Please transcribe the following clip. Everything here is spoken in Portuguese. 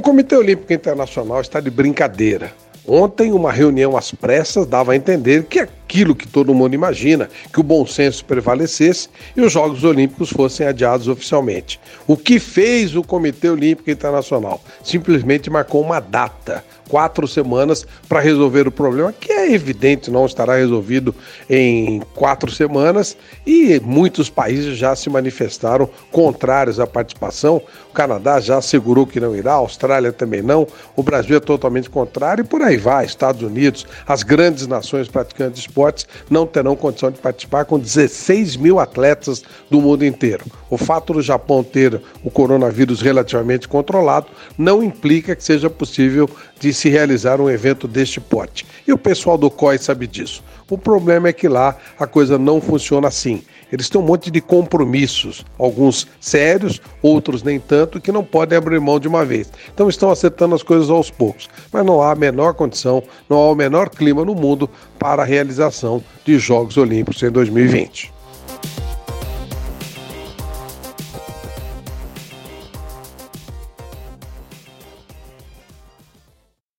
Comitê Olímpico Internacional está de brincadeira. Ontem, uma reunião às pressas dava a entender que aquilo que todo mundo imagina, que o bom senso prevalecesse e os Jogos Olímpicos fossem adiados oficialmente. O que fez o Comitê Olímpico Internacional? Simplesmente marcou uma data quatro semanas para resolver o problema, que é evidente não estará resolvido em quatro semanas, e muitos países já se manifestaram contrários à participação. O Canadá já assegurou que não irá, a Austrália também não, o Brasil é totalmente contrário, e por aí vai. Estados Unidos, as grandes nações praticantes esportes não terão condição de participar com 16 mil atletas do mundo inteiro. O fato do Japão ter o coronavírus relativamente controlado não implica que seja possível de se realizar um evento deste porte. E o pessoal do COI sabe disso. O problema é que lá a coisa não funciona assim. Eles têm um monte de compromissos, alguns sérios, outros nem tanto, que não podem abrir mão de uma vez. Então estão acertando as coisas aos poucos. Mas não há a menor condição, não há o menor clima no mundo para a realização de Jogos Olímpicos em 2020.